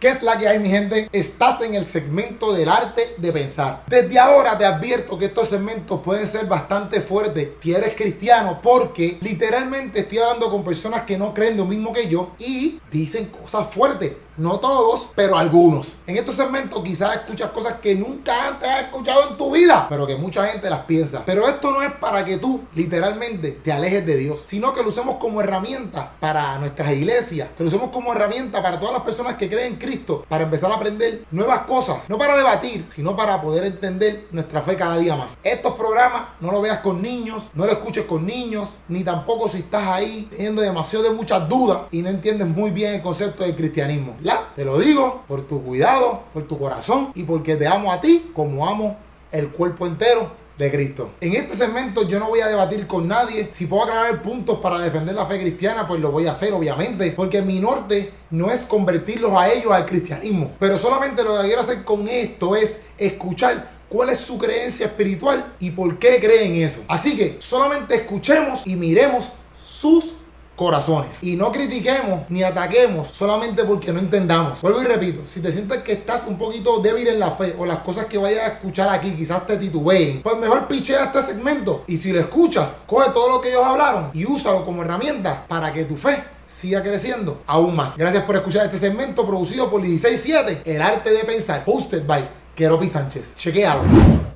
¿Qué es la que hay, mi gente? Estás en el segmento del arte de pensar. Desde ahora te advierto que estos segmentos pueden ser bastante fuertes si eres cristiano, porque literalmente estoy hablando con personas que no creen lo mismo que yo y dicen cosas fuertes. No todos, pero algunos. En estos segmentos quizás escuchas cosas que nunca antes has escuchado en tu vida, pero que mucha gente las piensa. Pero esto no es para que tú literalmente te alejes de Dios, sino que lo usemos como herramienta para nuestras iglesias, que lo usemos como herramienta para todas las personas que creen en Cristo, para empezar a aprender nuevas cosas, no para debatir, sino para poder entender nuestra fe cada día más. Estos programas no lo veas con niños, no lo escuches con niños, ni tampoco si estás ahí teniendo demasiado de muchas dudas y no entiendes muy bien el concepto del cristianismo. Te lo digo por tu cuidado, por tu corazón y porque te amo a ti como amo el cuerpo entero de Cristo. En este segmento yo no voy a debatir con nadie. Si puedo aclarar puntos para defender la fe cristiana, pues lo voy a hacer, obviamente. Porque mi norte no es convertirlos a ellos al cristianismo. Pero solamente lo que quiero hacer con esto es escuchar cuál es su creencia espiritual y por qué creen eso. Así que solamente escuchemos y miremos sus corazones. Y no critiquemos ni ataquemos solamente porque no entendamos. Vuelvo y repito, si te sientes que estás un poquito débil en la fe o las cosas que vayas a escuchar aquí quizás te titubeen, pues mejor pichea este segmento. Y si lo escuchas, coge todo lo que ellos hablaron y úsalo como herramienta para que tu fe siga creciendo aún más. Gracias por escuchar este segmento producido por 167, El Arte de Pensar, hosted by Keropi Sánchez. Chequealo.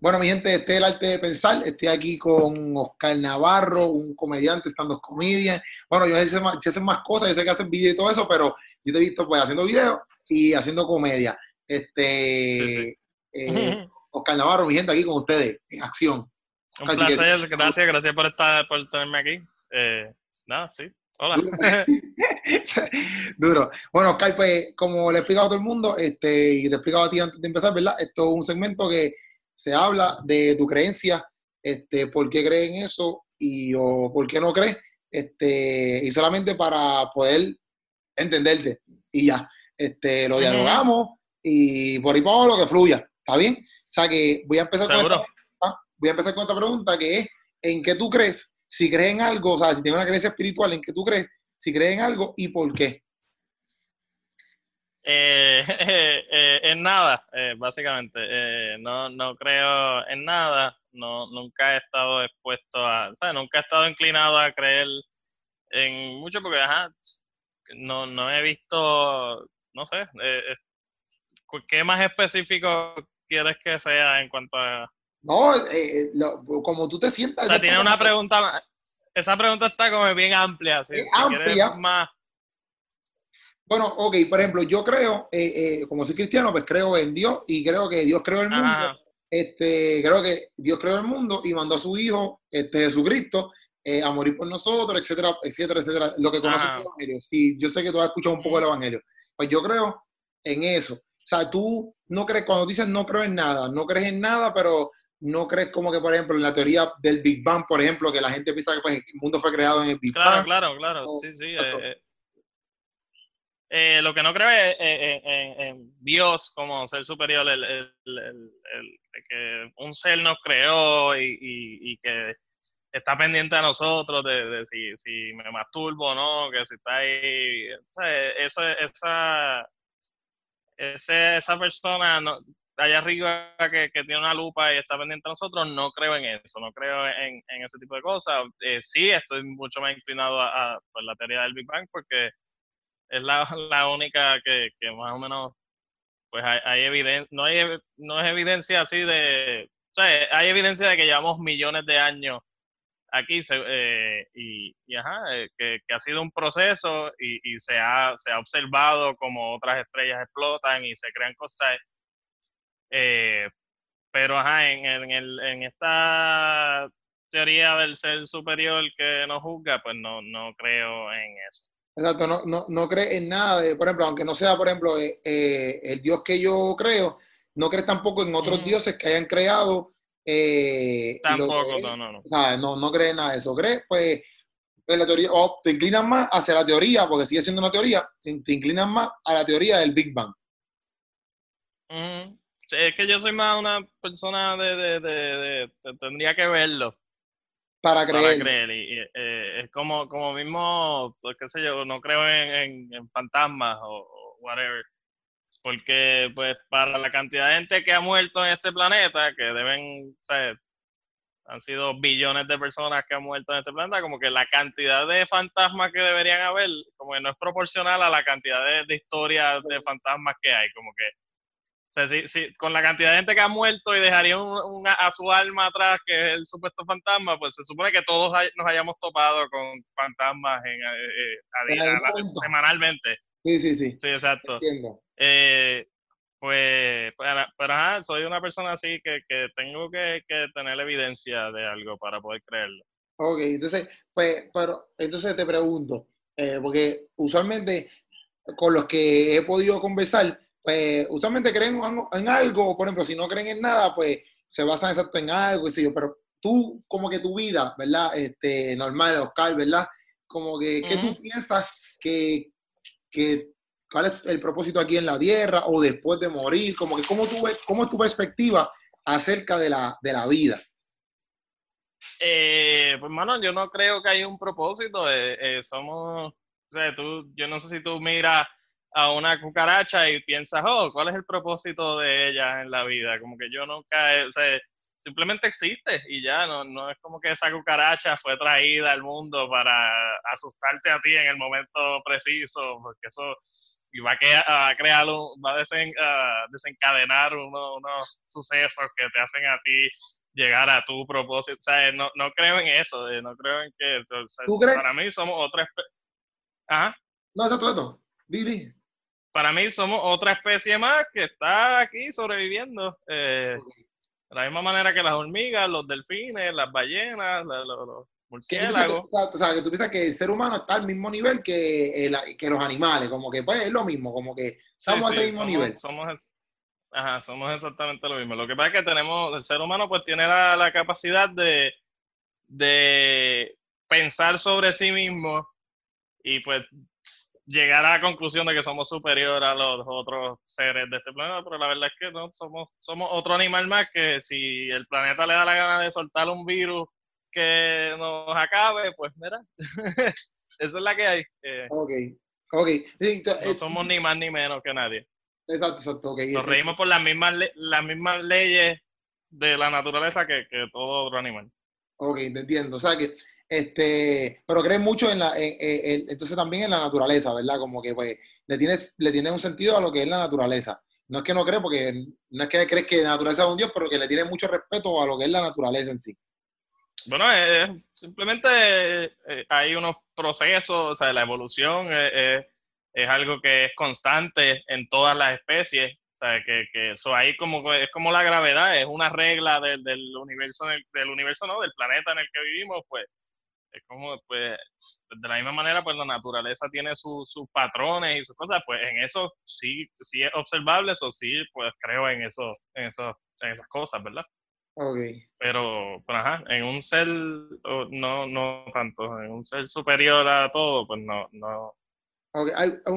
Bueno, mi gente, este es el arte de pensar. Estoy aquí con Oscar Navarro, un comediante, estando comedian. Bueno, yo sé más, hacen más cosas, yo sé que hacen videos y todo eso, pero yo te he visto pues haciendo videos y haciendo comedia. Este, eh, Oscar Navarro, mi gente, aquí con ustedes, en acción. Un placer, gracias, gracias por estar, por tenerme aquí. Eh, nada, sí. Hola. Duro. Bueno, Oscar, pues, como le he explicado a todo el mundo, este, y te he explicado a ti antes de empezar, ¿verdad? Esto es un segmento que se habla de tu creencia, este, por qué crees en eso y o por qué no crees, este, y solamente para poder entenderte. Y ya, este, lo dialogamos y por ahí para lo que fluya. ¿Está bien? O sea que voy a empezar con esta, voy a empezar con esta pregunta que es ¿en qué tú crees? Si crees en algo, o sea, si tienes una creencia espiritual, ¿en qué tú crees? Si crees en algo y por qué. Eh, eh, en nada, eh, básicamente. Eh, no, no creo en nada. No, nunca he estado expuesto a, ¿sabes? Nunca he estado inclinado a creer en mucho porque, ajá, no, no he visto, no sé, ¿qué más específico quieres que sea en cuanto a... No, como tú te sientas. O sea, tiene una pregunta, esa pregunta está como bien amplia. ¿sí? amplia. Más, bueno, ok, por ejemplo, yo creo, eh, eh, como soy cristiano, pues creo en Dios y creo que Dios creó el mundo. Este, creo que Dios creó el mundo y mandó a su Hijo, este, Jesucristo, eh, a morir por nosotros, etcétera, etcétera, etcétera. Lo que conoce el Evangelio. Sí, yo sé que tú has escuchado un poco del Evangelio. Pues yo creo en eso. O sea, tú no crees, cuando dices no creo en nada, no crees en nada, pero no crees como que, por ejemplo, en la teoría del Big Bang, por ejemplo, que la gente piensa que pues, el mundo fue creado en el Big Bang. Claro, claro, claro. sí, sí. Eh, lo que no creo es en, Dios como ser superior, el, que un ser nos creó y, que está pendiente a nosotros de, si, me masturbo o no, que si está ahí. esa, esa, esa persona allá arriba que, tiene una lupa y está pendiente a nosotros, no creo en eso, no creo en, ese tipo de cosas. Eh, sí, estoy mucho más inclinado a, a pues, la teoría del Big Bang porque es la, la única que, que, más o menos, pues hay, hay evidencia, no, hay, no es evidencia así de, o sea, hay evidencia de que llevamos millones de años aquí eh, y, y, ajá, eh, que, que, ha sido un proceso y, y, se, ha, se ha observado como otras estrellas explotan y se crean cosas. Eh, pero ajá, en, en, el, en esta teoría del ser superior que nos juzga, pues no, no creo en eso. Exacto, no, no, no crees en nada, de, por ejemplo, aunque no sea, por ejemplo, eh, eh, el Dios que yo creo, no crees tampoco en otros dioses que hayan creado. Eh, tampoco, no, no, no. O sea, no, no crees nada de eso. ¿Crees? Pues, en la teoría, o te inclinas más hacia la teoría, porque sigue siendo una teoría, te, inclinas más a la teoría del Big Bang. es que yo soy más una persona de, de, de, de tendría que verlo. Para creer. Para creer. Y, eh, es como, como mismo, pues, qué sé yo, no creo en, en, fantasmas o, whatever. Porque, pues, para la cantidad de gente que ha muerto en este planeta, que deben, ser han sido billones de personas que han muerto en este planeta, como que la cantidad de fantasmas que deberían haber, como que no es proporcional a la cantidad de, historias de fantasmas que hay, como que, o sea, si, si, con la cantidad de gente que ha muerto y dejaría a su alma atrás, que es el supuesto fantasma, pues se supone que todos nos hayamos topado con fantasmas en, eh, eh, semanalmente. Sí, sí, sí. Sí, exacto. Eh, pues, pero, ajá, soy una persona así que, que tengo que, que, tener evidencia de algo para poder creerlo. Ok, entonces, pues, pero, entonces te pregunto, eh, porque usualmente con los que he podido conversar, pues usualmente creen en algo, por ejemplo, si no creen en nada, pues se basan exacto en algo, y yo, pero tú, como que tu vida, ¿verdad? Este, normal, Oscar, ¿verdad? Como que, ¿qué tú piensas que, que cuál es el propósito aquí en la tierra o después de morir, como que cómo, tú, cómo es tu perspectiva acerca de la, de la vida. Eh, pues, mano, yo no creo que haya un propósito. Eh, eh, somos, o sea, tú, yo no sé si tú miras a una cucaracha y piensas, oh, ¿cuál es el propósito de ella en la vida? Como que yo nunca, o sea, simplemente existe y ya, no, no es como que esa cucaracha fue traída al mundo para asustarte a ti en el momento preciso, porque eso y va a, crear, va a, desencadenar unos, sucesos que te hacen a ti llegar a tu propósito. O sea, no, no creo en eso, eh, no creo en que... ¿Tú crees? Para mí somos otra especie... ¿Ah? No, eso todo. Dili. Para mí somos otra especie más que está aquí sobreviviendo. Eh, De la misma manera que las hormigas, los delfines, las ballenas, los, que o sea, que tú piensas que el ser humano está al mismo nivel que, que los animales, como que pues es lo mismo, como que estamos al mismo nivel. Somos, ajá, somos exactamente lo mismo. Lo que pasa es que tenemos, el ser humano pues tiene la, la capacidad de, de pensar sobre sí mismo y pues llegar a la conclusión de que somos superior a los otros seres de este planeta, pero la verdad es que no, somos, somos otro animal más que si el planeta le da la gana de soltar un virus que nos acabe, pues mira, esa es la que hay. Eh, ok, ok. no eh, somos ni más ni menos que nadie. Exacto, exacto. Okay. Nos reímos por las mismas, las mismas leyes de la naturaleza que, que, todo otro animal. Ok, te entiendo. O sea que, este, pero crees mucho en la, entonces también en la naturaleza, ¿verdad? Como que pues le tienes, le tienes un sentido a lo que es la naturaleza. No es que no crees, porque no es que crees que la naturaleza es un Dios, pero que le tienes mucho respeto a lo que es la naturaleza en sí. Bueno, simplemente eh, hay unos procesos, o sea, la evolución es algo que es constante en todas las especies. O sea, que eso ahí como es como la gravedad, es una regla del, del universo, del, universo, ¿no? Del planeta en el que vivimos, pues es como, pues, de la misma manera, pues la naturaleza tiene sus patrones y sus cosas, pues en eso sí, sí es observable, eso sí, pues creo en eso, en eso, en esas cosas, ¿verdad? Pero, pues, ajá, en un ser, no, no tanto, en un ser superior a todo, pues no, no.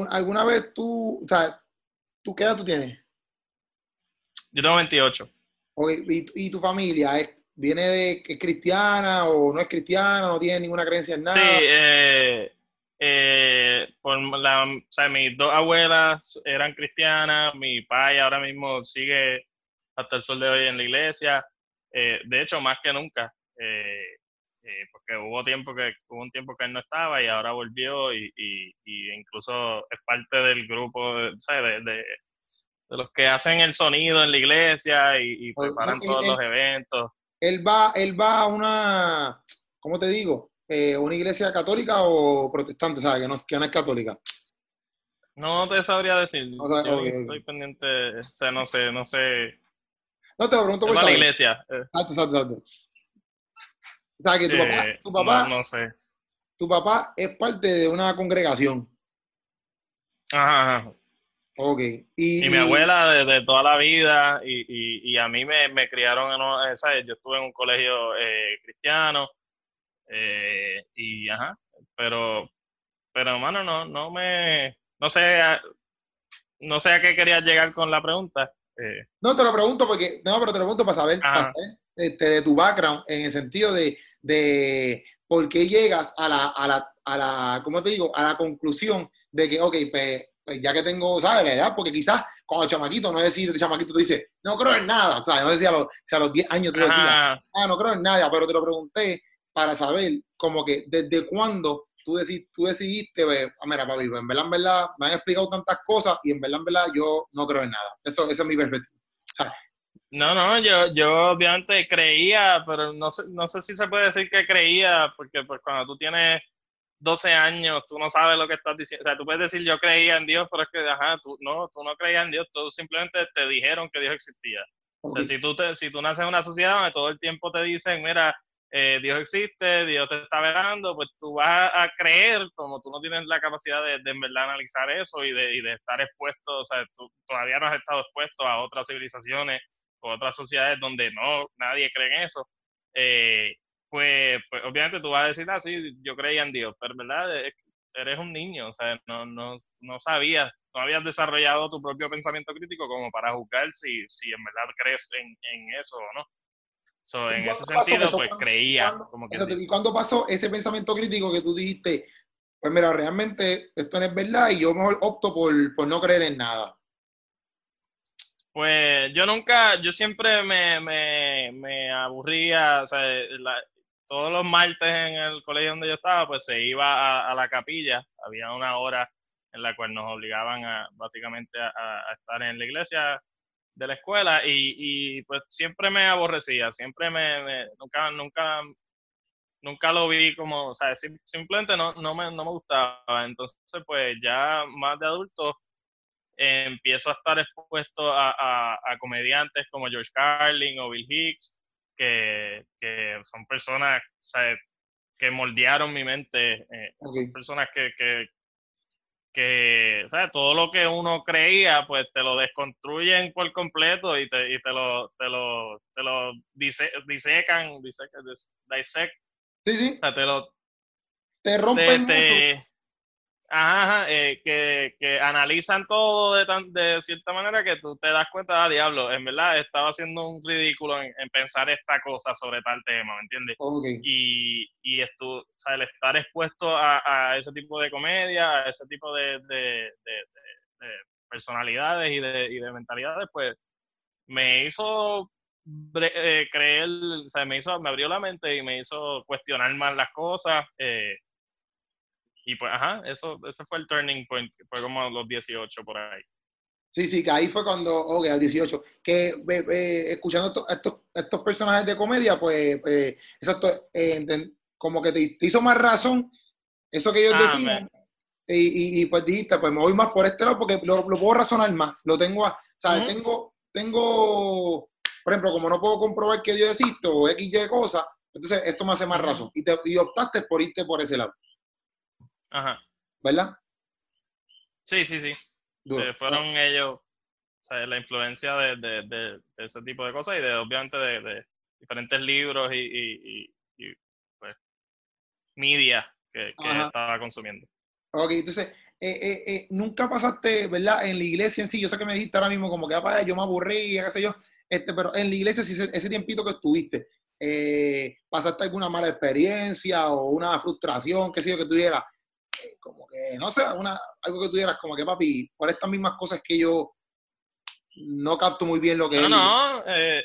¿Alguna vez tú, o sea, ¿tú qué edad tú tienes? Yo tengo 28. ¿Y, tu familia viene de es cristiana o no es cristiana, no tiene ninguna creencia en nada? Sí, eh, eh, por la, o sea, mis dos abuelas eran cristianas, mi padre ahora mismo sigue hasta el sol de hoy en la iglesia. Eh, de hecho, más que nunca, eh, eh, porque hubo tiempo que hubo un tiempo que él no estaba y ahora volvió y, incluso es parte del grupo de, de, los que hacen el sonido en la iglesia y, preparan todos los eventos. Él va, él va a una, ¿cómo te digo? ¿Una iglesia católica o protestante? ¿Sabes? Que no, que no es católica. No te sabría decir. Yo estoy pendiente, o sea, no sé, no sé no, te lo pregunto por la iglesia. Eh. Exacto, exacto, exacto. O sea, que tu papá, tu papá, no, sé. Tu papá es parte de una congregación. Ajá, ajá. Ok. Y, mi abuela desde toda la vida y, y, y a mí me, me criaron, en, ¿sabes? Yo estuve en un colegio eh, cristiano eh, y, ajá, pero, pero hermano, no, no me, no sé, no sé a qué querías llegar con la pregunta. Eh, no, te lo pregunto porque, no, pero te lo pregunto para saber, este, de tu background, en el sentido de, de por qué llegas a la, a la, a la, ¿cómo te digo? A la conclusión de que, ok, pues, pues ya que tengo, ¿sabes? La edad, porque quizás cuando chamaquito, no es decir, el chamaquito te dice, no creo en nada, ¿sabes? No sé si a los, si a los 10 años tú decías, ah, no creo en nada, pero te lo pregunté para saber como que desde cuándo tú, tú decidiste, pues, ah, mira, papi, pues, en verdad, en verdad, me han explicado tantas cosas y en verdad, en verdad, yo no creo en nada. Eso, esa es mi perspectiva. No, no, yo, yo obviamente creía, pero no sé, no sé si se puede decir que creía, porque pues, cuando tú tienes 12 años, tú no sabes lo que estás diciendo. O sea, tú puedes decir yo creía en Dios, pero es que, ajá, tú no, tú no creías en Dios, tú simplemente te dijeron que Dios existía. O sea, si tú, te, si tú naces en una sociedad donde todo el tiempo te dicen, mira, eh, Dios existe, Dios te está velando, pues tú vas a creer, como tú no tienes la capacidad de, en verdad analizar eso y de, y de, estar expuesto, o sea, tú todavía no has estado expuesto a otras civilizaciones o otras sociedades donde no, nadie cree en eso, eh, pues, pues obviamente tú vas a decir, ah, sí, yo creía en Dios, pero verdad eres un niño, o sea, no, no, no sabías, no habías desarrollado tu propio pensamiento crítico como para juzgar si, si en verdad crees en, en eso o no en ese sentido, pues creía. como que ¿Y cuándo pasó ese pensamiento crítico que tú dijiste, pues mira, realmente esto no es verdad y yo mejor opto por, por no creer en nada? Pues yo nunca, yo siempre me, me, me aburría, o sea, todos los martes en el colegio donde yo estaba, pues se iba a, la capilla, había una hora en la cual nos obligaban a básicamente a estar en la iglesia de la escuela y, pues siempre me aborrecía, siempre me, nunca, nunca, nunca lo vi como, o sea, simplemente no, no, me, no me gustaba. Entonces, pues ya más de adulto empiezo a estar expuesto a, comediantes como George Carlin o Bill Hicks, que, que son personas, o sea, que moldearon mi mente, eh, son personas que, que, que o todo lo que uno creía, pues te lo desconstruyen por completo y te, y te lo, te lo, te lo disecan, disecan, dissect. Sí, sí. O sea, te lo... Te rompen Ajá, eh, que, que, analizan todo de, tan, de cierta manera que tú te das cuenta, ah, diablo, en verdad estaba haciendo un ridículo en, pensar esta cosa sobre tal tema, ¿me entiendes? Y, y esto, o sea, el estar expuesto a, a, ese tipo de comedia, a ese tipo de, de, de personalidades y de, y de mentalidades, pues me hizo eh, creer, o sea, me hizo, me abrió la mente y me hizo cuestionar más las cosas. Eh, y pues, ajá, eso, ese fue el turning point, fue como los 18 por ahí. Sí, sí, que ahí fue cuando, ok, al 18, que eh, escuchando estos, estos, personajes de comedia, pues, eh, exacto, eh, como que te, hizo más razón eso que ellos ah, decían. Y, y, pues dijiste, pues me voy más por este lado porque lo, lo puedo razonar más. Lo tengo, ¿sabes? Tengo, tengo, por ejemplo, como no puedo comprobar que Dios existe o X, Y cosa, entonces esto me hace más razón. Y, te, y optaste por irte por ese lado. Ajá. ¿Verdad? Sí, sí, sí. Eh, fueron ellos, o sea, la influencia de, de, de, ese tipo de cosas y de obviamente de, diferentes libros y, y, pues, media que, estaba consumiendo. Ok, entonces, eh, eh, eh, nunca pasaste, ¿verdad? En la iglesia en sí, yo sé que me dijiste ahora mismo como que ah, yo me aburrí, qué sé yo, este, pero en la iglesia, si ese, ese tiempito que estuviste, ¿pasaste alguna mala experiencia o una frustración, qué sé yo, que tuviera? Como que, no sé, una, algo que tú dieras como que, papi, por estas mismas cosas que yo no capto muy bien lo que... No, no, eh,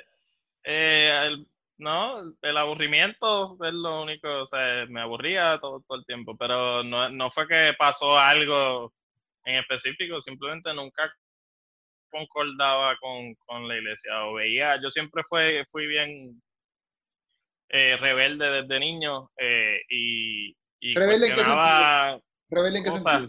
eh, el, no, el aburrimiento es lo único, o sea, me aburría todo, todo el tiempo, pero no, no fue que pasó algo en específico, simplemente nunca concordaba con, con la iglesia o veía, yo siempre fue, fui bien eh, rebelde desde niño eh, y, y ¿Rebelde ¿Rebelde en qué sentido?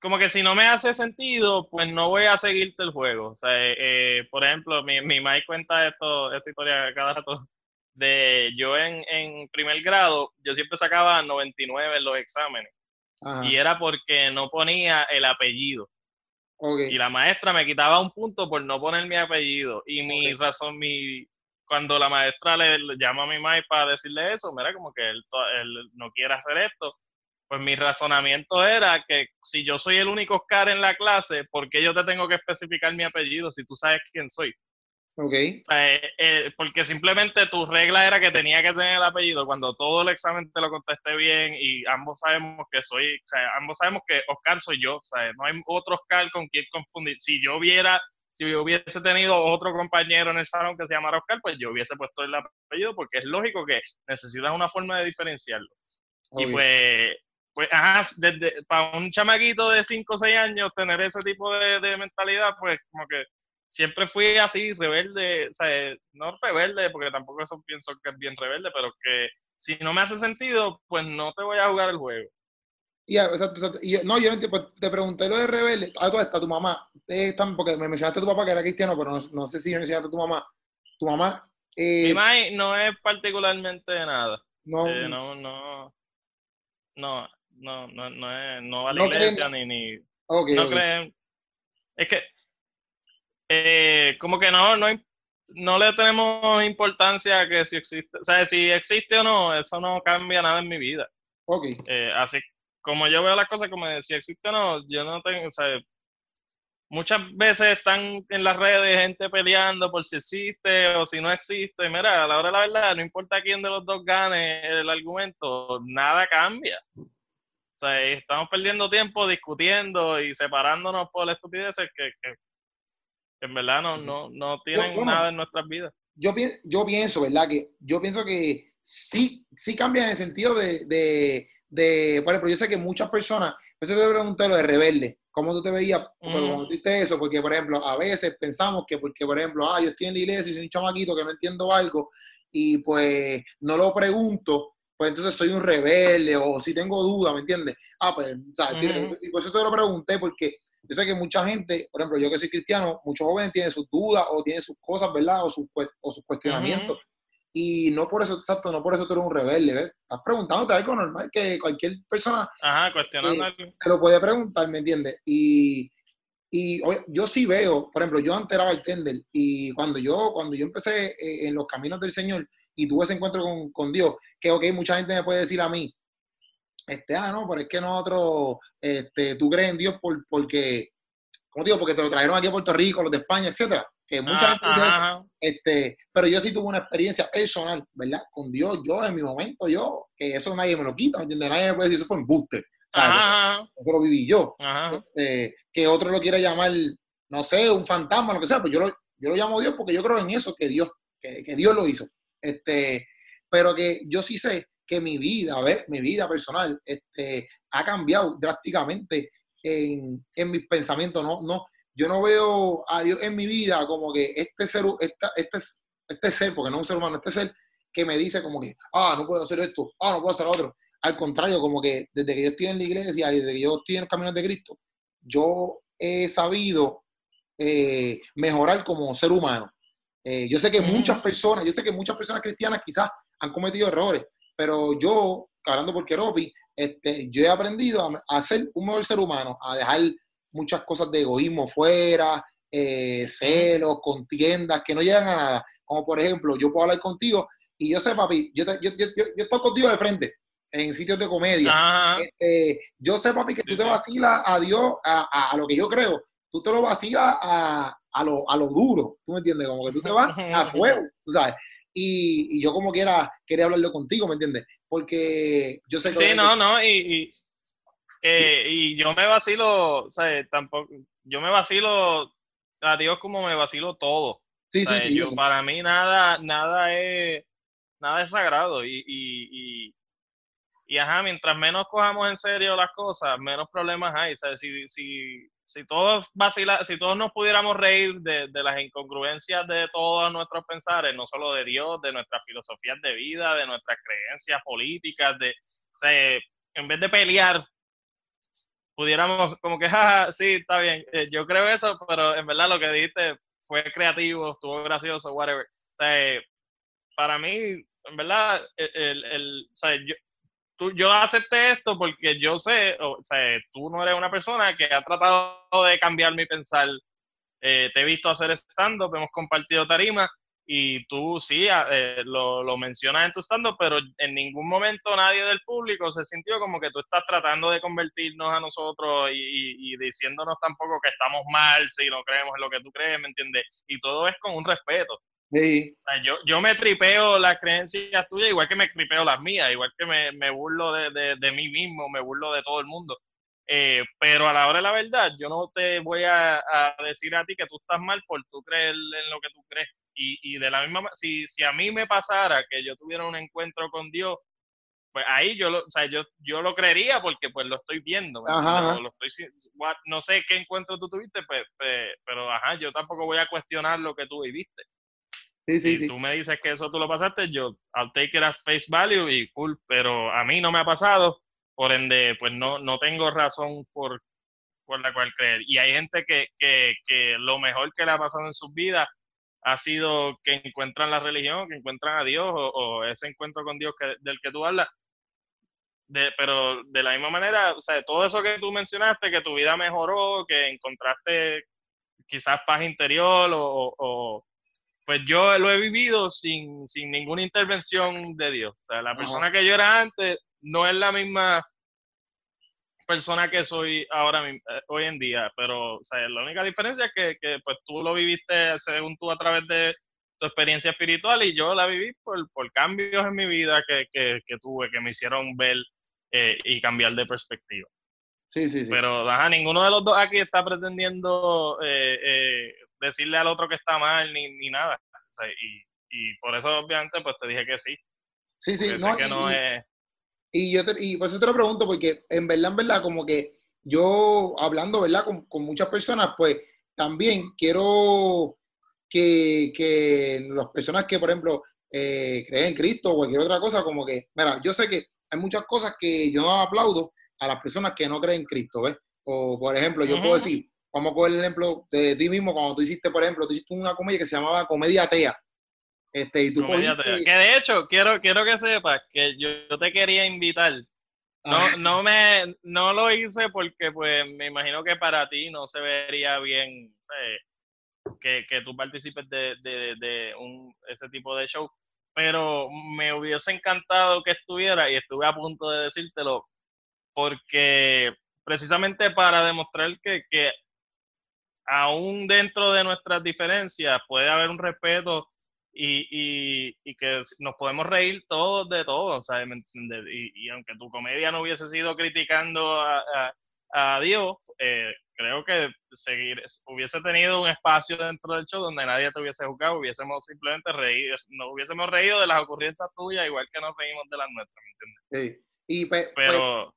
Como que si no me hace sentido, pues no voy a seguirte el juego. O sea, eh, eh, por ejemplo, mi, mi Mike cuenta esto, esta historia cada rato de yo en, en primer grado, yo siempre sacaba 99 en los exámenes. Y era porque no ponía el apellido. Y la maestra me quitaba un punto por no poner mi apellido. Y mi razón, mi, cuando la maestra le llama a mi mamá para decirle eso, mira, como que él, él, no quiere hacer esto, pues mi razonamiento era que si yo soy el único Oscar en la clase, ¿por qué yo te tengo que especificar mi apellido si tú sabes quién soy? Ok. O sea, eh, eh, porque simplemente tu regla era que tenía que tener el apellido cuando todo el examen te lo contesté bien y ambos sabemos que soy, o sea, ambos sabemos que Oscar soy yo, o sea, no hay otro Oscar con quien confundir. Si yo hubiera, si yo hubiese tenido otro compañero en el salón que se llamara Oscar, pues yo hubiese puesto el apellido porque es lógico que necesitas una forma de diferenciarlo. Y pues, pues, ajá, desde, para un chamaquito de 5 o 6 años tener ese tipo de, de mentalidad, pues como que siempre fui así, rebelde, o sea, no rebelde, porque tampoco eso pienso que es bien rebelde, pero que si no me hace sentido, pues no te voy a jugar el juego. Y, no, yo pues, te pregunté lo de rebelde, a toda esta, tu mamá, porque me mencionaste a tu papá que era cristiano, pero no, sé si me mencionaste a tu mamá. Tu mamá... Eh, Mi mamá no es particularmente de nada. No, eh, no, no, no, no, no, no, es, no va a la iglesia ni, ni no creen. Es que eh, como que no, no, no le tenemos importancia a que si existe, o sea, si existe o no, eso no cambia nada en mi vida. Ok. Eh, así como yo veo las cosas, como si existe o no, yo no tengo, o sea, muchas veces están en las redes gente peleando por si existe o si no existe. Y mira, a la hora de la verdad, no importa quién de los dos gane el argumento, nada cambia. O sea, estamos perdiendo tiempo discutiendo y separándonos por estupideces que, que en verdad no, no, no tienen nada en nuestras vidas. Yo, yo pienso, ¿verdad? Que yo pienso que sí, sí cambia en el sentido de, de, de por ejemplo, yo sé que muchas personas, eso te pregunté lo de rebelde, ¿cómo tú te veías cuando mm. dijiste eso? Porque, por ejemplo, a veces pensamos que porque, por ejemplo, ah, yo estoy en la iglesia y soy un chamaquito que no entiendo algo y pues no lo pregunto, pues entonces soy un rebelde o si tengo duda, ¿me entiendes? Ah, pues, o sea, y por eso te lo pregunté porque yo sé que mucha gente, por ejemplo, yo que soy cristiano, muchos jóvenes tienen sus dudas o tienen sus cosas, ¿verdad? O sus, o sus cuestionamientos. Y no por eso, exacto, no por eso tú eres un rebelde, ¿ves? Estás preguntándote algo normal que cualquier persona Ajá, cuestionando eh, te lo puede preguntar, ¿me entiendes? Y, y yo sí veo, por ejemplo, yo antes era bartender y cuando yo, cuando yo empecé eh, en los caminos del Señor y tuve ese encuentro con, con Dios, que ok, mucha gente me puede decir a mí, este, ah, no, pero es que nosotros, este, tú crees en Dios por, porque, ¿cómo digo? Porque te lo trajeron aquí a Puerto Rico, los de España, etcétera. Que mucha gente dice este, pero yo sí tuve una experiencia personal, ¿verdad? Con Dios, yo en mi momento, yo, que eso nadie me lo quita, ¿me entiendes? Nadie me puede decir, eso fue un booster. Eso, lo viví yo. Este, que otro lo quiera llamar, no sé, un fantasma, lo que sea, pues yo lo, yo lo llamo Dios porque yo creo en eso, que Dios, que, que Dios lo hizo. Este, pero que yo sí sé que mi vida, a ver, mi vida personal, este, ha cambiado drásticamente en, en mis pensamientos. No, no, yo no veo a Dios en mi vida como que este ser, esta, este, este ser, porque no es un ser humano, este ser que me dice como que, ah, no puedo hacer esto, ah, no puedo hacer lo otro. Al contrario, como que desde que yo estoy en la iglesia y desde que yo estoy en los caminos de Cristo, yo he sabido eh, mejorar como ser humano. Eh, yo sé que muchas personas, yo sé que muchas personas cristianas quizás han cometido errores, pero yo, hablando por Keropi, este, yo he aprendido a, ser un mejor ser humano, a dejar muchas cosas de egoísmo fuera, eh, celos, contiendas, que no llegan a nada. Como por ejemplo, yo puedo hablar contigo y yo sé, papi, yo, yo, yo, yo, estoy contigo de frente en sitios de comedia. Este, yo sé, papi, que tú te vacilas a Dios, a, a, lo que yo creo, tú te lo vacilas a, a, lo, a lo duro, ¿tú me entiendes? Como que tú te vas a fuego, tú sabes y, yo como quiera quería hablarlo contigo, ¿me entiendes? Porque yo sé que... Sí, no, no, y, eh, y, yo me vacilo, o sea, tampoco, yo me vacilo a Dios como me vacilo todo. Sí, sí, sí. Yo, para mí nada, nada es, nada es sagrado y, y, y, ajá, mientras menos cojamos en serio las cosas, menos problemas hay. O sea, si, si, si todos vacila, si todos nos pudiéramos reír de, las incongruencias de todos nuestros pensares, no solo de Dios, de nuestras filosofías de vida, de nuestras creencias políticas, de, o en vez de pelear, pudiéramos como que, jaja, sí, está bien, eh, yo creo eso, pero en verdad lo que dijiste fue creativo, estuvo gracioso, whatever. Sea, para mí, en verdad, el, el, o sea, yo, yo acepté esto porque yo sé, o sea, tú no eres una persona que ha tratado de cambiar mi pensar. Eh, te he visto hacer stand-up, hemos compartido tarima y tú sí eh, lo, lo, mencionas en tu stand pero en ningún momento nadie del público se sintió como que tú estás tratando de convertirnos a nosotros y, y, diciéndonos tampoco que estamos mal si no creemos en lo que tú crees, ¿me entiendes? Y todo es con un respeto. Sí. O sea, yo, yo me tripeo las creencias tuyas igual que me tripeo las mías, igual que me, me burlo de, de, de, mí mismo, me burlo de todo el mundo. Eh, pero a la hora de la verdad, yo no te voy a, a, decir a ti que tú estás mal por tú creer en lo que tú crees. Y, y de la misma si, si a mí me pasara que yo tuviera un encuentro con Dios, pues ahí yo lo, o sea, yo, yo lo creería porque pues lo estoy viendo. Lo estoy, no sé qué encuentro tú tuviste, pues, pues, pero ajá, yo tampoco voy a cuestionar lo que tú viviste. Sí, sí, si tú me dices que eso tú lo pasaste, yo I'll take it as face value y cool, pero a mí no me ha pasado, por ende, pues no, no tengo razón por, por la cual creer. Y hay gente que, que, que lo mejor que le ha pasado en sus vidas ha sido que encuentran la religión, que encuentran a Dios o, ese encuentro con Dios que, del que tú hablas. De, pero de la misma manera, o sea, todo eso que tú mencionaste, que tu vida mejoró, que encontraste quizás paz interior o, pues yo lo he vivido sin, sin ninguna intervención de Dios. O sea, la persona que yo era antes no es la misma persona que soy ahora eh, hoy en día, pero o sea, la única diferencia es que, que, pues tú lo viviste según tú a través de tu experiencia espiritual y yo la viví por, por cambios en mi vida que, que, que tuve, que me hicieron ver eh, y cambiar de perspectiva. Sí, sí, sí. Pero ajá, ninguno de los dos aquí está pretendiendo eh, decirle al otro que está mal ni, ni nada. O sea, y, y, por eso obviamente pues te dije que sí. Sí, sí, no, que no es y yo te, y por eso te lo pregunto, porque en verdad, en verdad, como que yo hablando, ¿verdad? Con, con muchas personas, pues también quiero que, que las personas que, por ejemplo, eh, creen en Cristo o cualquier otra cosa, como que, mira, yo sé que hay muchas cosas que yo no aplaudo a las personas que no creen en Cristo, ¿ves? O, por ejemplo, yo puedo decir, vamos a coger el ejemplo de ti mismo, cuando tú hiciste, por ejemplo, tú hiciste una comedia que se llamaba Comedia Atea. Este, y tú Que de hecho, quiero, quiero que sepas que yo, te quería invitar. No, ah. no, me, no lo hice porque pues me imagino que para ti no se vería bien que, que, tú participes de, de, de un, ese tipo de show. Pero me hubiese encantado que estuviera y estuve a punto de decírtelo porque precisamente para demostrar que, que aún dentro de nuestras diferencias puede haber un respeto y, y, y, que nos podemos reír todos de todo, ¿sabes? Y, y, aunque tu comedia no hubiese sido criticando a, a, Dios, eh, creo que seguir, hubiese tenido un espacio dentro del show donde nadie te hubiese juzgado, hubiésemos simplemente reído, nos hubiésemos reído de las ocurrencias tuyas igual que nos reímos de las nuestras, ¿me entiendes? Sí. Y pues, Pero...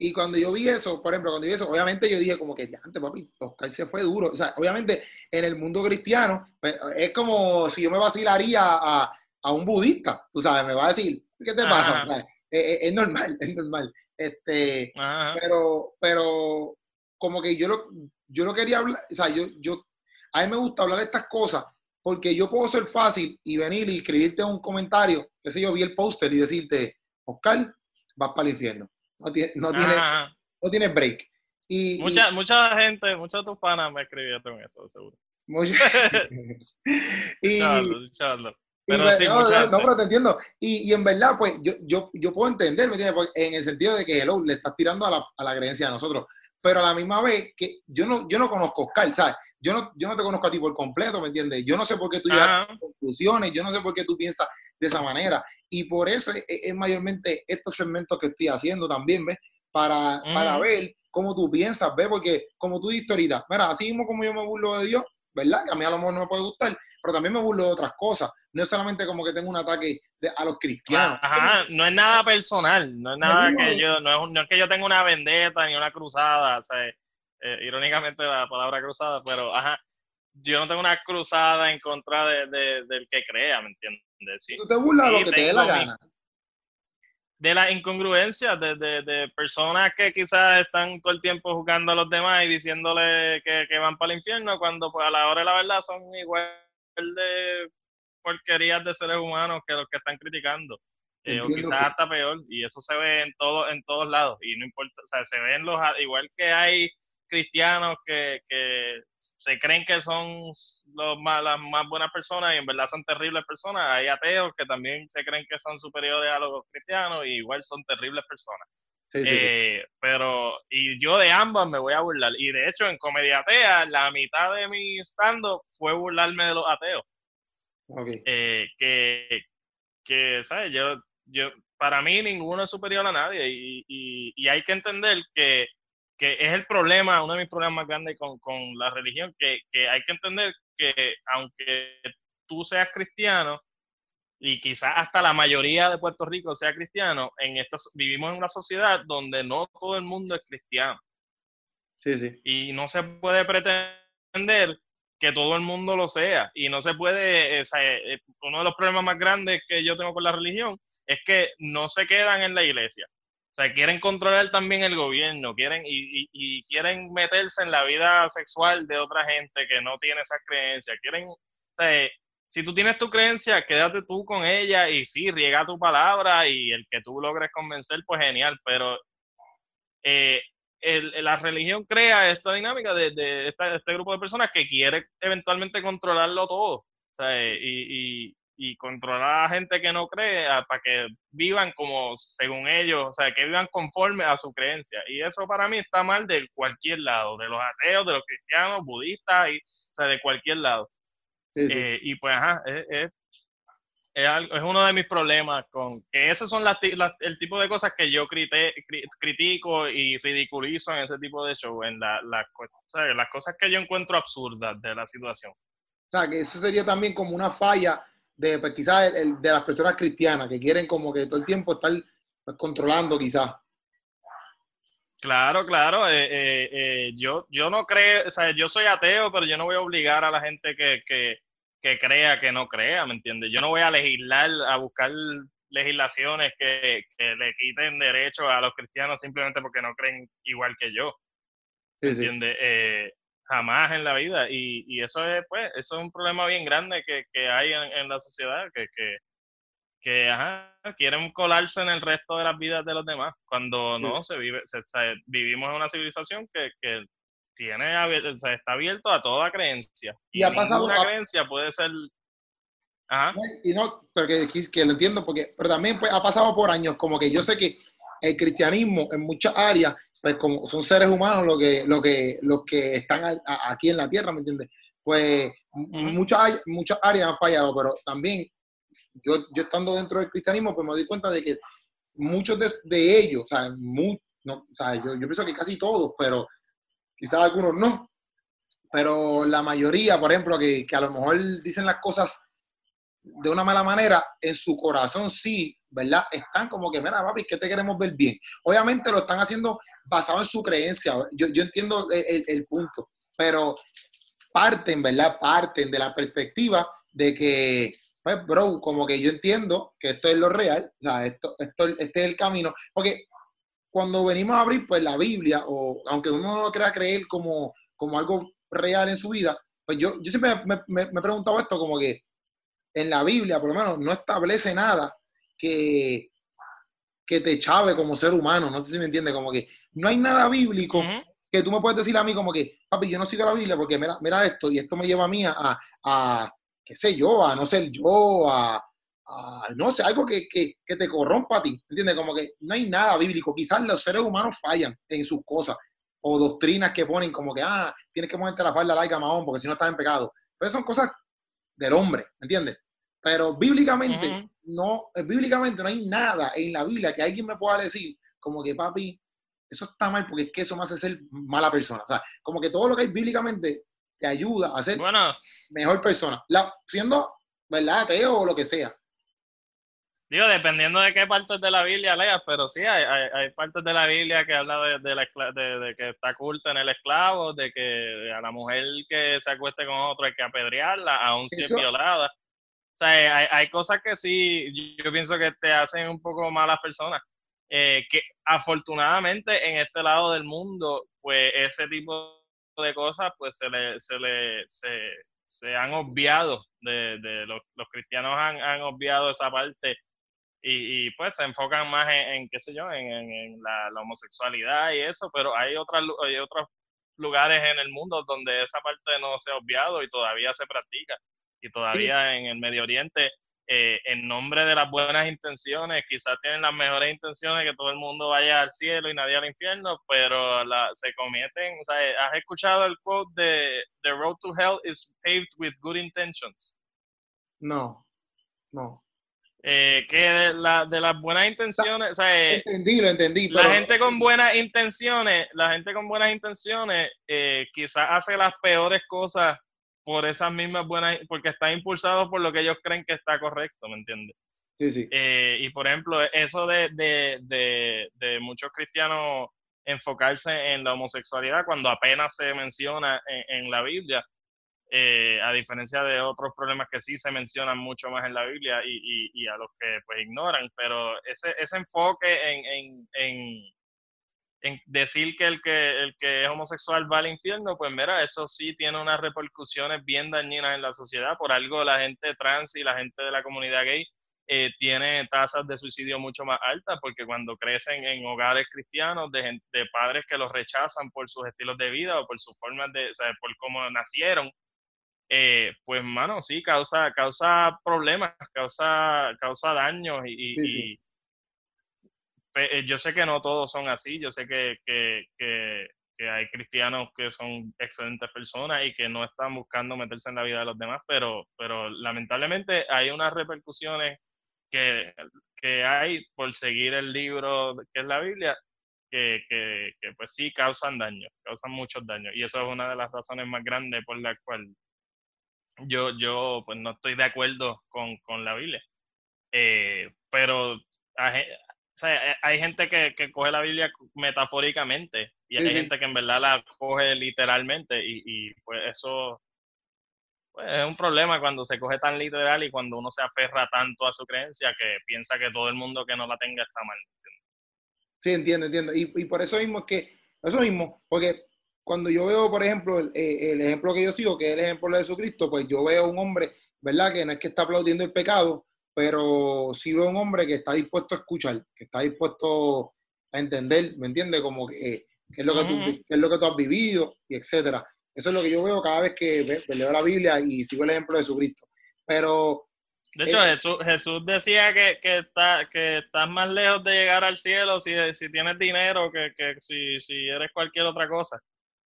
Y cuando yo vi eso, por ejemplo, cuando yo vi eso, obviamente yo dije como que, ya antes, papi, Oscar se fue duro. O sea, obviamente en el mundo cristiano, pues, es como si yo me vacilaría a, a, un budista, tú sabes, me va a decir, ¿qué te pasa? es, normal, es normal. Este, pero, pero como que yo lo, yo lo quería hablar, o sea, yo, yo, a mí me gusta hablar de estas cosas porque yo puedo ser fácil y venir y escribirte un comentario, que sé yo, vi el póster y decirte, Oscar, vas para el infierno no tiene, no tiene, no tiene break. Y, mucha, mucha gente, muchos de tus panas me escribieron eso, seguro. Mucha... y, Pero sí, no, no, pero te entiendo. Y, y, en verdad, pues yo, yo, yo puedo entender, ¿me entiendes? en el sentido de que hello, le estás tirando a la, a la creencia de nosotros. Pero a la misma vez que yo no, yo no conozco a Oscar, ¿sabes? Yo no, yo no te conozco a ti por completo, ¿me entiendes? Yo no sé por qué tú llegas a conclusiones, yo no sé por qué tú piensas de esa manera. Y por eso es, mayormente estos segmentos que estoy haciendo también, ¿ves? Para, para ver cómo tú piensas, ¿ves? Porque como tú dijiste ahorita, mira, así mismo como yo me burlo de Dios, ¿verdad? Que a mí a lo mejor no me puede gustar, pero también me burlo de otras cosas. No es solamente como que tengo un ataque a los cristianos. Ajá, no es nada personal, no es nada que yo, no es, no es, que yo tenga una vendetta ni una cruzada, o sea, eh, irónicamente la palabra cruzada, pero ajá, yo no tengo una cruzada en contra de, de, del que crea, ¿me entiendes? ¿Sí? Tú te burlas de lo que te dé la gana. De la incongruencia de, de, de, personas que quizás están todo el tiempo jugando a los demás y diciéndole que, que van para el infierno, cuando pues a la hora de la verdad son igual de porquerías de seres humanos que los que están criticando. Eh, o quizás hasta peor, y eso se ve en todo, en todos lados, y no importa, o sea, se ven los, igual que hay cristianos que, que se creen que son los más, las más buenas personas y en verdad son terribles personas. Hay ateos que también se creen que son superiores a los cristianos y igual son terribles personas. Eh, pero, y yo de ambas me voy a burlar. Y de hecho, en Comedia Atea, la mitad de mi stand-up fue burlarme de los ateos. Eh, que, que, ¿sabes? Yo, yo, para mí ninguno es superior a nadie y, y, hay que entender que, que, es el problema, uno de mis problemas más grandes con, con la religión, que, que, hay que entender que aunque tú seas cristiano y quizás hasta la mayoría de Puerto Rico sea cristiano, en esta, vivimos en una sociedad donde no todo el mundo es cristiano. Sí, sí. Y no se puede pretender que todo el mundo lo sea. Y no se puede, o sea, eh, eh, uno de los problemas más grandes que yo tengo con la religión es que no se quedan en la iglesia. O sea, quieren controlar también el gobierno, quieren y, y, quieren meterse en la vida sexual de otra gente que no tiene esas creencias. Quieren, o sea, si tú tienes tu creencia, quédate tú con ella y sí, riega tu palabra y el que tú logres convencer, pues genial, pero eh, la religión crea esta dinámica de, este grupo de personas que quiere eventualmente controlarlo todo o sea, y, y controlar a la gente que no cree para que vivan como según ellos, o sea, que vivan conforme a su creencia. Y eso para mí está mal de cualquier lado, de los ateos, de los cristianos, budistas, y, o sea, de cualquier lado. Eh, y pues, ajá, es, es, es, uno de mis problemas con que esos son el tipo de cosas que yo critico y ridiculizo en ese tipo de show, en la, las cosas que yo encuentro absurdas de la situación. O sea, que eso sería también como una falla de pues, quizás de las personas cristianas que quieren como que todo el tiempo estar pues, controlando quizás. Claro, claro. Eh, eh, eh, yo, yo no creo, o sea, yo soy ateo, pero yo no voy a obligar a la gente que, que, que crea que no crea, ¿me entiendes? Yo no voy a legislar, a buscar legislaciones que, que, le quiten derechos a los cristianos simplemente porque no creen igual que yo. ¿Me entiendes? Jamás en la vida. Y, y, eso es, pues, eso es un problema bien grande que, que hay en, en, la sociedad, que, que, que ajá, quieren colarse en el resto de las vidas de los demás, cuando no se vive, se, vivimos en una civilización que, que tiene se está abierto a toda creencia. Y, ha pasado una creencia puede ser Ajá. Y no, porque que lo entiendo, porque, pero también pues, ha pasado por años, como que yo sé que el cristianismo en muchas áreas pues como son seres humanos los que, lo que, los que están aquí en la tierra, ¿me entiendes? Pues muchas, muchas áreas han fallado, pero también yo, yo estando dentro del cristianismo, pues me doy cuenta de que muchos de, ellos, o sea, no, o sea yo, yo, pienso que casi todos, pero quizás algunos no, pero la mayoría, por ejemplo, que, que a lo mejor dicen las cosas de una mala manera, en su corazón sí ¿verdad? Están como que, mira, papi, que te queremos ver bien. Obviamente lo están haciendo basado en su creencia. Yo, yo entiendo el, el, punto, pero parten, ¿verdad? Parten de la perspectiva de que, pues, bro, como que yo entiendo que esto es lo real, o sea, esto, esto, este es el camino, porque cuando venimos a abrir, pues, la Biblia, o aunque uno no lo crea creer como, como algo real en su vida, pues yo, yo siempre me, me, me he preguntado esto, como que en la Biblia, por lo menos, no establece nada que, que te chave como ser humano. No sé si me entiende, como que no hay nada bíblico que tú me puedes decir a mí como que, papi, yo no sigo la Biblia porque mira, mira esto y esto me lleva a mí a, a, qué sé yo, a no ser yo, a, no sé, algo que, que, que, te corrompa a ti, ¿entiendes? Como que no hay nada bíblico. Quizás los seres humanos fallan en sus cosas o doctrinas que ponen como que, ah, tienes que ponerte la falda laica, mahón, porque si no estás en pecado. Pero son cosas del hombre, ¿me entiendes? Pero bíblicamente, no, eh, bíblicamente no hay nada en la Biblia que alguien me pueda decir como que papi, eso está mal porque es que eso me hace ser mala persona. O sea, como que todo lo que hay bíblicamente te ayuda a ser mejor persona. La, siendo, ¿verdad? Ateo o lo que sea. Digo, dependiendo de qué partes de la Biblia leas, pero sí, hay, hay, partes de la Biblia que habla de, de, la, de, que está culto en el esclavo, de que a la mujer que se acueste con otro hay que apedrearla, aún si es violada. O sea, hay, hay, cosas que sí, yo pienso que te hacen un poco malas personas. Eh, que afortunadamente en este lado del mundo, pues ese tipo de cosas, pues se le, se le, se, se han obviado, de, de los, cristianos han, han, obviado esa parte y, y, pues se enfocan más en, qué sé yo, en, en la, la, homosexualidad y eso, pero hay otras, hay otras lugares en el mundo donde esa parte no se ha obviado y todavía se practica. Y todavía en el Medio Oriente, eh, en nombre de las buenas intenciones, quizás tienen las mejores intenciones que todo el mundo vaya al cielo y nadie al infierno, pero la, se cometen, o sea, ¿has escuchado el quote de The road to hell is paved with good intentions? No, no. Eh, que de, la, de, las buenas intenciones, o sea, eh, entendí, lo entendí. La gente con buenas intenciones, la gente con buenas intenciones, eh, quizás hace las peores cosas por esas mismas buenas, porque está impulsado por lo que ellos creen que está correcto, ¿me entiendes? Sí, sí. y por ejemplo, eso de, de, de, de, muchos cristianos enfocarse en la homosexualidad cuando apenas se menciona en, en la Biblia, eh, a diferencia de otros problemas que sí se mencionan mucho más en la Biblia y, y, a los que pues ignoran, pero ese, ese enfoque en, en, en, en, decir que el, que el que es homosexual va al infierno, pues mira, eso sí tiene unas repercusiones bien dañinas en la sociedad, por algo la gente trans y la gente de la comunidad gay eh, tiene tasas de suicidio mucho más altas, porque cuando crecen en hogares cristianos de, de padres que los rechazan por sus estilos de vida o por sus formas de, o sea, por cómo nacieron, eh, pues, mano, sí, causa, causa problemas, causa, causa daños y, yo sé que no todos son así, yo sé que, que, que, hay cristianos que son excelentes personas y que no están buscando meterse en la vida de los demás, pero, pero lamentablemente hay unas repercusiones que, que hay por seguir el libro que es la Biblia, que, que, que, pues sí causan daño, causan muchos daños. Y eso es una de las razones más grandes por la cual yo, yo pues no estoy de acuerdo con, con la Biblia. Eh, pero hay, hay gente que, que, coge la Biblia metafóricamente y hay gente que en verdad la coge literalmente y, y pues eso pues, es un problema cuando se coge tan literal y cuando uno se aferra tanto a su creencia que piensa que todo el mundo que no la tenga está mal. Sí, entiendo, entiendo. Y, y por eso mismo es que, eso mismo, porque cuando yo veo, por ejemplo, eh, el, ejemplo que yo sigo, que es el ejemplo de Jesucristo, pues yo veo un hombre, ¿verdad? Que no es que está aplaudiendo el pecado, pero sí veo un hombre que está dispuesto a escuchar, que está dispuesto a entender, ¿me entiendes? Como que qué es lo que, tú, es lo que tú has vivido, y etcétera. Eso es lo que yo veo cada vez que leo la Biblia y sigo el ejemplo de Jesucristo. Pero de hecho, eh, Jesús, Jesús, decía que, que, está, que estás más lejos de llegar al cielo si, si tienes dinero que, que si, si, eres cualquier otra cosa.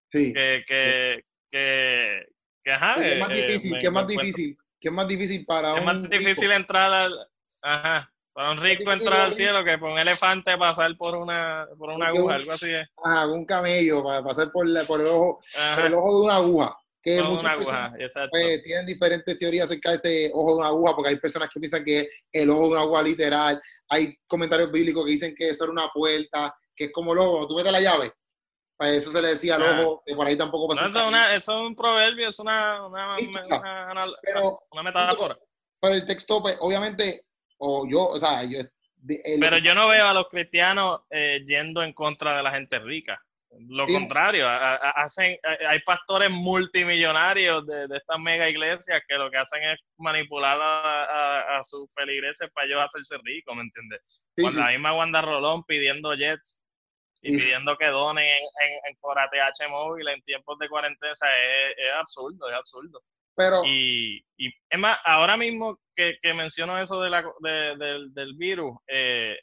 Sí. Que, que, que, que ajá. ¿Qué es más eh, difícil? ¿Qué es más difícil? ¿Qué es más difícil para un Es más difícil entrar al... Ajá. Para un rico entrar al cielo que por un elefante pasar por una, por una aguja, algo así es. Ajá, un camello para pasar por, la, por, el ojo, por el ojo de una aguja. Que muchas una aguja, exacto. Pues, tienen diferentes teorías acerca de ese ojo de una aguja, porque hay personas que piensan que es el ojo de una aguja literal. Hay comentarios bíblicos que dicen que eso era una puerta, que es como el ojo, tú metes la llave eso se le decía al ah. ojo, que por ahí tampoco pasa. eso, es un proverbio, es una, una, pero, una metáfora. Pero el texto, pues, obviamente, o yo, o sea, yo... pero yo no veo a los cristianos eh, yendo en contra de la gente rica. Lo contrario, hacen, hay pastores multimillonarios de, de, estas mega iglesias que lo que hacen es manipular a, a, sus feligreses para ellos hacerse ricos, ¿me entiendes? Con la misma Wanda Rolón pidiendo jets y pidiendo que donen en, en, por ATH móvil en tiempos de cuarentena, es, es absurdo, es absurdo. Pero, y, y es más, ahora mismo que, que menciono eso de la, de, del, del virus, eh,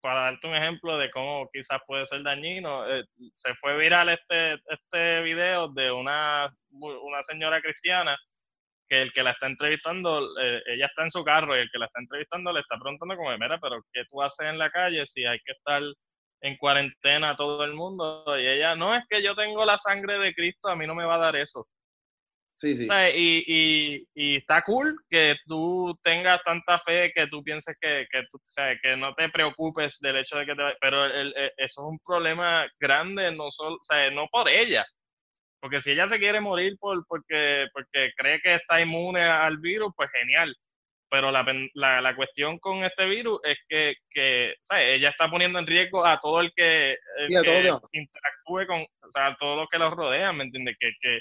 para darte un ejemplo de cómo quizás puede ser dañino, eh, se fue viral este, este video de una, una señora cristiana que el que la está entrevistando, eh, ella está en su carro y el que la está entrevistando le está preguntando como, mira, pero ¿qué tú haces en la calle si hay que estar en cuarentena todo el mundo y ella, no es que yo tengo la sangre de Cristo, a mí no me va a dar eso. Sí, sí. y, y, y, está cool que tú tengas tanta fe que tú pienses que, que, tú, que no te preocupes del hecho de que te... Pero el, eso es un problema grande, no, solo, o sea, no por ella. Porque si ella se quiere morir por, porque, porque cree que está inmune al virus, pues genial pero la, la, la, cuestión con este virus es que, que ella está poniendo en riesgo a todo el que, interactúe con, o sea, a todos los que los rodean, ¿me entiendes? Que, que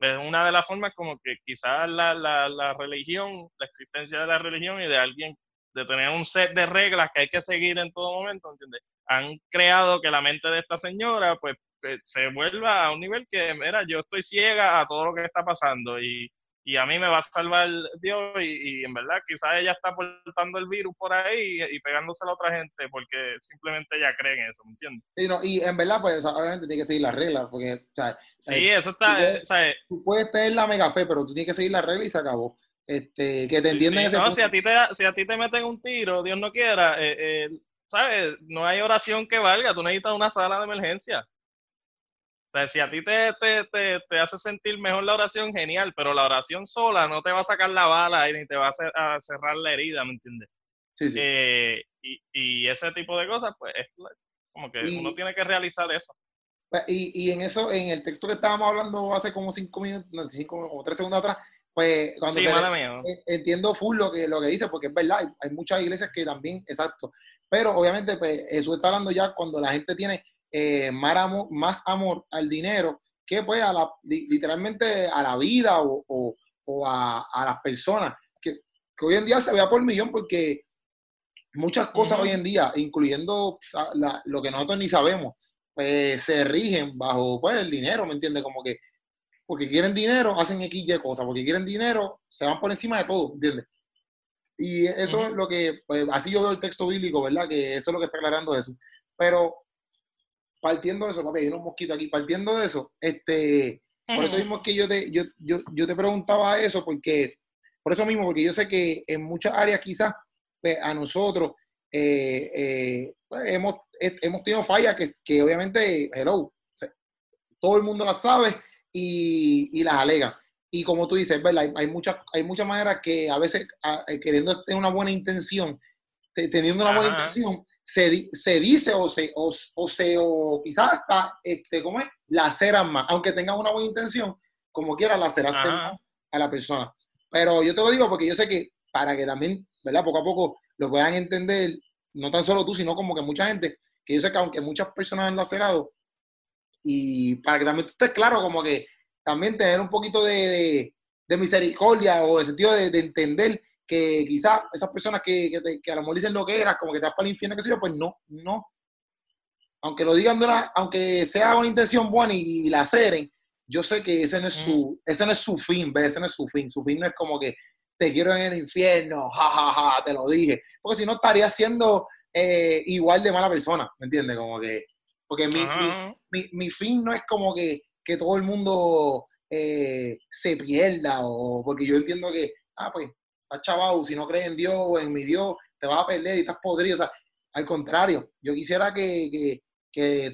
es una de las formas como que quizás la, la, la religión, la existencia de la religión y de alguien de tener un set de reglas que hay que seguir en todo momento, ¿entiendes? Han creado que la mente de esta señora, pues, se vuelva a un nivel que, mira, yo estoy ciega a todo lo que está pasando y, y a mí me va a salvar Dios y, en verdad quizás ella está portando el virus por ahí y, pegándose a la otra gente porque simplemente ella cree en eso, ¿me entiendes? Y, no, y en verdad, pues obviamente tiene que seguir las reglas porque, o sea, Sí, eso está... Tú puedes, tener la mega fe, pero tú tienes que seguir las reglas y se acabó. Este, que te entienden ese no, si a ti te si a ti te meten un tiro, Dios no quiera, eh, eh, ¿sabes? No hay oración que valga, tú necesitas una sala de emergencia. O sea, si a ti te, te, hace sentir mejor la oración, genial, pero la oración sola no te va a sacar la bala y ni te va a, cerrar la herida, ¿me entiendes? Sí, sí. Eh, y, ese tipo de cosas, pues es como que uno tiene que realizar eso. Pues, y, y, en eso, en el texto que estábamos hablando hace como cinco minutos, no, cinco, como tres segundos atrás, pues cuando sí, entiendo full lo que, lo que dice, porque es verdad, hay, hay, muchas iglesias que también, exacto. Pero obviamente, pues eso está hablando ya cuando la gente tiene eh, más, amor, más amor al dinero que pues a la, literalmente a la vida o, a, las personas, que, hoy en día se vea por millón porque muchas cosas hoy en día, incluyendo lo que nosotros ni sabemos, pues se rigen bajo pues, el dinero, ¿me entiendes? Como que porque quieren dinero, hacen X y cosas, porque quieren dinero, se van por encima de todo, ¿entiendes? Y eso es lo que, pues, así yo veo el texto bíblico, ¿verdad? Que eso es lo que está aclarando eso. Pero partiendo de eso, papi, hay unos mosquitos aquí, partiendo de eso, este, por eso mismo es que yo te, yo, yo, yo te preguntaba eso, porque, por eso mismo, porque yo sé que en muchas áreas quizás pues, a nosotros eh, eh, pues, hemos, hemos tenido fallas que, que obviamente, hello, todo el mundo las sabe y, y las alega. Y como tú dices, ¿verdad? Hay, muchas, hay muchas maneras que a veces, eh, queriendo tener una buena intención, teniendo una buena intención, se, se, dice o se, o, o se, o quizás hasta, este, ¿cómo es? Laceran más, aunque tengan una buena intención, como quiera, laceraste más a la persona. Pero yo te lo digo porque yo sé que para que también, ¿verdad? Poco a poco lo puedan entender, no tan solo tú, sino como que mucha gente, que yo sé que aunque muchas personas han lacerado, y para que también tú estés claro, como que también tener un poquito de, de, misericordia o el sentido de, de entender que quizás esas personas que, que, a lo mejor dicen lo que eras, como que te vas para el infierno, que sé yo, pues no, no. Aunque lo digan, de una, aunque sea una intención buena y, la ceren, yo sé que ese no es su, ese no es su fin, ¿ves? ese no es su fin. Su fin no es como que te quiero en el infierno, jajaja, ja, ja, te lo dije. Porque si no estaría siendo eh, igual de mala persona, ¿me entiendes? Como que, porque mi, mi, mi, fin no es como que, que todo el mundo eh, se pierda, o porque yo entiendo que, ah, pues chaval, si no crees en Dios o en mi Dios, te vas a perder y estás podrido. O sea, al contrario, yo quisiera que,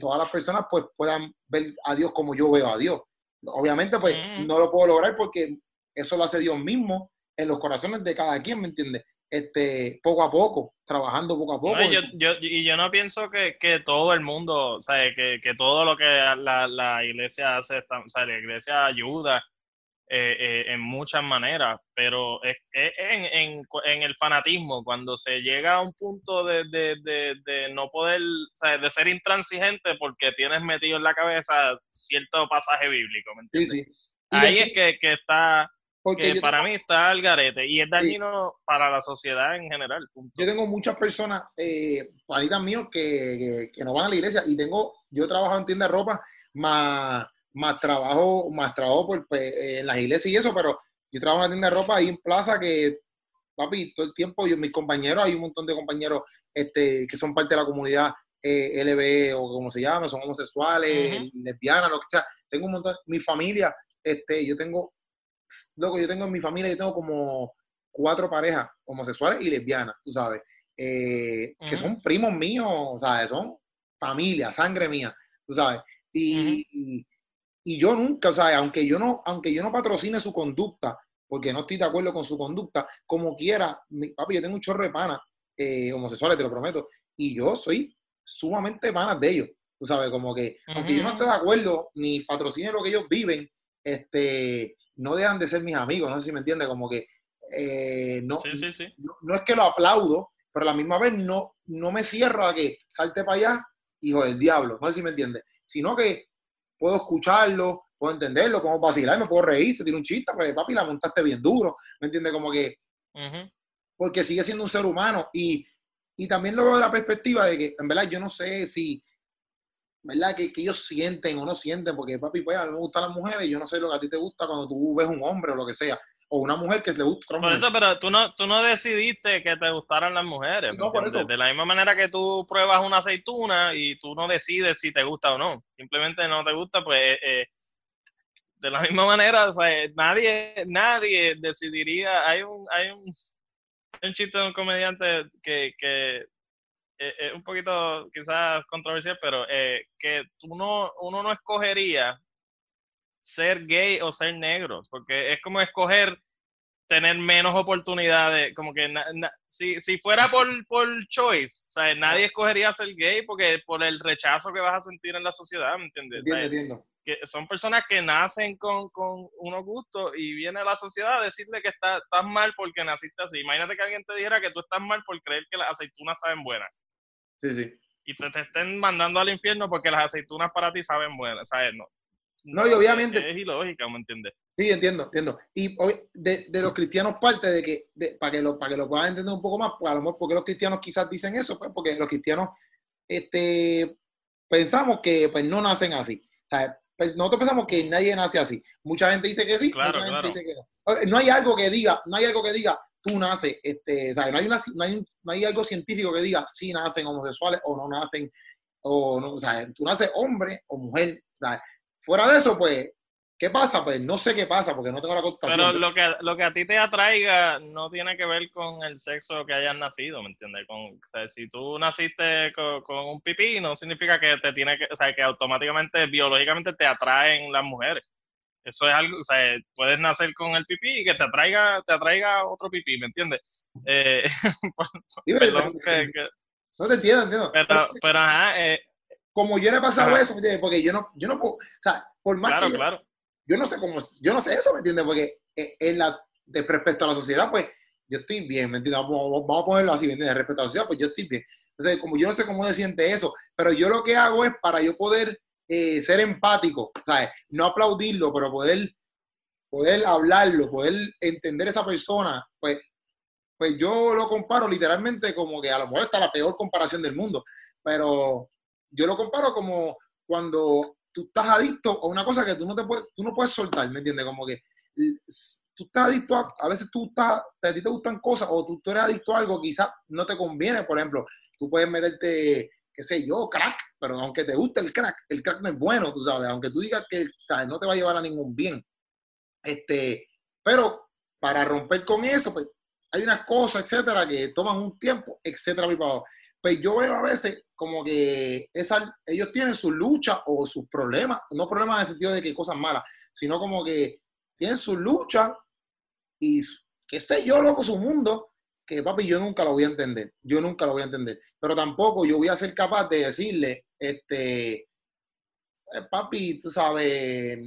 todas las personas pues puedan ver a Dios como yo veo a Dios. Obviamente, pues mm. no lo puedo lograr porque eso lo hace Dios mismo en los corazones de cada quien, ¿me entiendes? Este, poco a poco, trabajando poco a poco. y, yo, y yo no pienso que, todo el mundo, o sea, que, todo lo que la, la iglesia hace, o sea, la iglesia ayuda eh, eh, en muchas maneras, pero es, en, en, en, el fanatismo, cuando se llega a un punto de, de, de, no poder, o sea, de ser intransigente porque tienes metido en la cabeza cierto pasaje bíblico, ¿me entiendes? Ahí es que, que está, que para mí está al garete y es dañino para la sociedad en general. Yo tengo muchas personas, eh, míos, que, que, no van a la iglesia y tengo, yo he trabajado en tienda de ropa, más más trabajo, más trabajo por, pues, en las iglesias y eso, pero yo trabajo en una tienda de ropa ahí en plaza que, papi, todo el tiempo, yo, mis compañeros, hay un montón de compañeros este, que son parte de la comunidad eh, LB o como se llama, son homosexuales, lesbianas, lo que sea. Tengo un montón, mi familia, este, yo tengo, loco, yo tengo en mi familia, yo tengo como cuatro parejas homosexuales y lesbianas, tú sabes, eh, que son primos míos, o sea, son familia, sangre mía, tú sabes. y, y yo nunca, o sea, aunque yo no, aunque yo no patrocine su conducta, porque no estoy de acuerdo con su conducta, como quiera, mi, papi, yo tengo un chorro de panas eh, homosexuales, te lo prometo, y yo soy sumamente panas de ellos. Tú sabes, como que, aunque yo no esté de acuerdo ni patrocine lo que ellos viven, este, no dejan de ser mis amigos, no sé si me entiende, como que eh, no, no, es que lo aplaudo, pero a la misma vez no, no me cierro a que salte para allá, hijo del diablo, no sé si me entiende, sino que puedo escucharlo, puedo entenderlo, puedo vacilar, me puedo reír, se tira un chiste, pues papi, la montaste bien duro, ¿me entiendes? Como que... porque sigue siendo un ser humano y, y también lo veo de la perspectiva de que, en verdad, yo no sé si, ¿verdad? Que, que ellos sienten o no sienten, porque papi, pues a mí me gustan las mujeres y yo no sé lo que a ti te gusta cuando tú ves un hombre o lo que sea, o una mujer que le gusta Por mujer. eso, pero tú no, tú no decidiste que te gustaran las mujeres. ¿me No, por eso. De la misma manera que tú pruebas una aceituna y tú no decides si te gusta o no. Simplemente no te gusta, pues eh, de la misma manera, o sea, nadie, nadie decidiría. Hay un, hay un, hay un chiste de un comediante que, que eh, es un poquito quizás controversial, pero eh, que tú no, uno no escogería ser gay o ser negro, porque es como escoger tener menos oportunidades, como que na- na- si, si fuera por, por choice, sea, nadie escogería ser gay porque por el rechazo que vas a sentir en la sociedad, ¿me entiendes? Entiendo, entiendo. que son personas que nacen con, con unos gustos y viene la sociedad a decirle que está, estás mal porque naciste así. Imagínate que alguien te dijera que tú estás mal por creer que las aceitunas saben buenas Sí, sí. y te, te estén mandando al infierno porque las aceitunas para ti saben buenas, ¿sabes? No, No, y obviamente- Es, es ilógica, ¿me entiendes? Sí, entiendo, entiendo. Y de, de los cristianos parte de que, de- para que lo, para que lo puedan entender un poco más, pues a lo mejor porque los cristianos quizás dicen eso, pues porque los cristianos este, pensamos que pues no nacen así. O sea, pues, nosotros pensamos que nadie nace así. Mucha gente dice que sí, Claro, mucha gente claro. dice que no. No hay algo que diga, no hay algo que diga, tú naces, este, o sea, no hay, una, no, hay un- no hay algo científico que diga si nacen homosexuales o no nacen, o no, o sea, tú naces hombre o mujer. O sea, fuera de eso, pues, ¿qué pasa? Pues no sé qué pasa porque no tengo la contestación. Pero lo que, lo que a ti te atraiga no tiene que ver con el sexo que hayas nacido, ¿me entiendes? Con, o sea, si tú naciste con, con un pipí, no significa que te tiene que, o sea, que automáticamente, biológicamente te atraen las mujeres. Eso es algo, o sea, puedes nacer con el pipí y que te atraiga, te atraiga otro pipí, ¿me entiendes? Eh, perdón, que- que- No te entiendo, entiendo. pero, pero ajá, eh, como yo no he pasado Ajá. eso, ¿me entiendes? Porque yo no, yo no puedo, o sea, por más claro, que yo, claro. yo no sé cómo, yo no sé eso, ¿me entiendes? Porque eh, en las, de respecto a la sociedad, pues yo estoy bien, ¿me entiendes? Vamos, vamos a ponerlo así, ¿me entiendes? Respecto a la sociedad, pues yo estoy bien. Entonces, como yo no sé cómo se siente eso, pero yo lo que hago es para yo poder eh, ser empático, ¿sabes? No aplaudirlo, pero poder, poder hablarlo, poder entender a esa persona, pues, pues yo lo comparo literalmente como que a lo mejor está la peor comparación del mundo, pero yo lo comparo como cuando tú estás adicto a una cosa que tú no te puedes, tú no puedes soltar, ¿me entiendes? Como que s- tú estás adicto a, a veces tú estás, a ti te gustan cosas o tú, tú eres adicto a algo, quizás no te conviene, por ejemplo, tú puedes meterte, qué sé yo, crack, pero aunque te guste el crack, el crack no es bueno, tú sabes, aunque tú digas que ¿sabes? no te va a llevar a ningún bien. Este, pero para romper con eso, pues hay unas cosas, etcétera, que toman un tiempo, etcétera, mi papá. Pues yo veo a veces como que esa, ellos tienen sus luchas o sus problemas, no problemas en el sentido de que cosas malas, sino como que tienen sus luchas y qué sé yo, loco, su mundo, que papi, yo nunca lo voy a entender, yo nunca lo voy a entender, pero tampoco yo voy a ser capaz de decirle, este, eh, papi, tú sabes,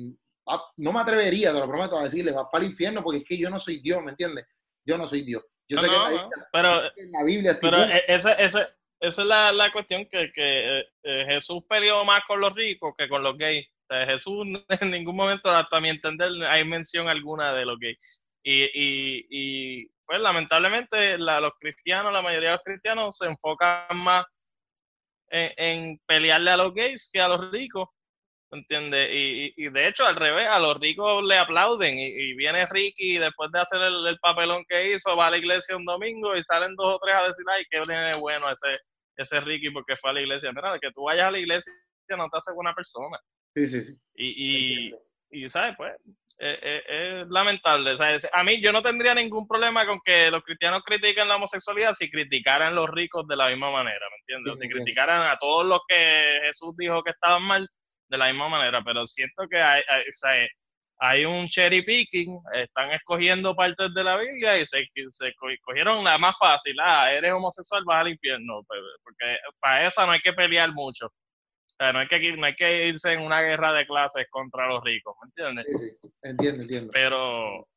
pap- no me atrevería, te lo prometo, a decirle, vas para el infierno porque es que yo no soy Dios, ¿me entiendes? Yo no soy Dios. Yo No, sé no, que la no, Biblia- pero en la Biblia Pero e- esa, esa, esa es la, la cuestión que, que eh, eh, Jesús peleó más con los ricos que con los gays. O sea, Jesús en ningún momento, hasta mi entender, hay mención alguna de los gays. Y, y, y pues lamentablemente la- los cristianos, la mayoría de los cristianos se enfocan más en, pelearle a los gays que a los ricos. ¿Entiendes? Y, y, y de hecho, al revés, a los ricos le aplauden y, y viene Ricky después de hacer el, el papelón que hizo, va a la iglesia un domingo y salen dos o tres a decir, ay, qué bueno ese, ese Ricky porque fue a la iglesia. Mira, que tú vayas a la iglesia no te hace buena persona. Sí, sí, sí. Y, y, y ¿sabes? Pues eh, eh, es lamentable. ¿sabes? A mí yo no tendría ningún problema con que los cristianos critiquen la homosexualidad si criticaran los ricos de la misma manera, ¿me entiendes? Sí, si criticaran a todos los que Jesús dijo que estaban mal de la misma manera, pero siento que hay, hay, o sea, hay un cherry picking, están escogiendo partes de la Biblia y se, se co- cogieron la más fácil, ah, eres homosexual, vas al infierno, porque para esa no hay que pelear mucho. O sea, no hay, que, no hay que irse en una guerra de clases contra los ricos, ¿me entiendes? Sí, sí. Entiendo, entiendo. Pero,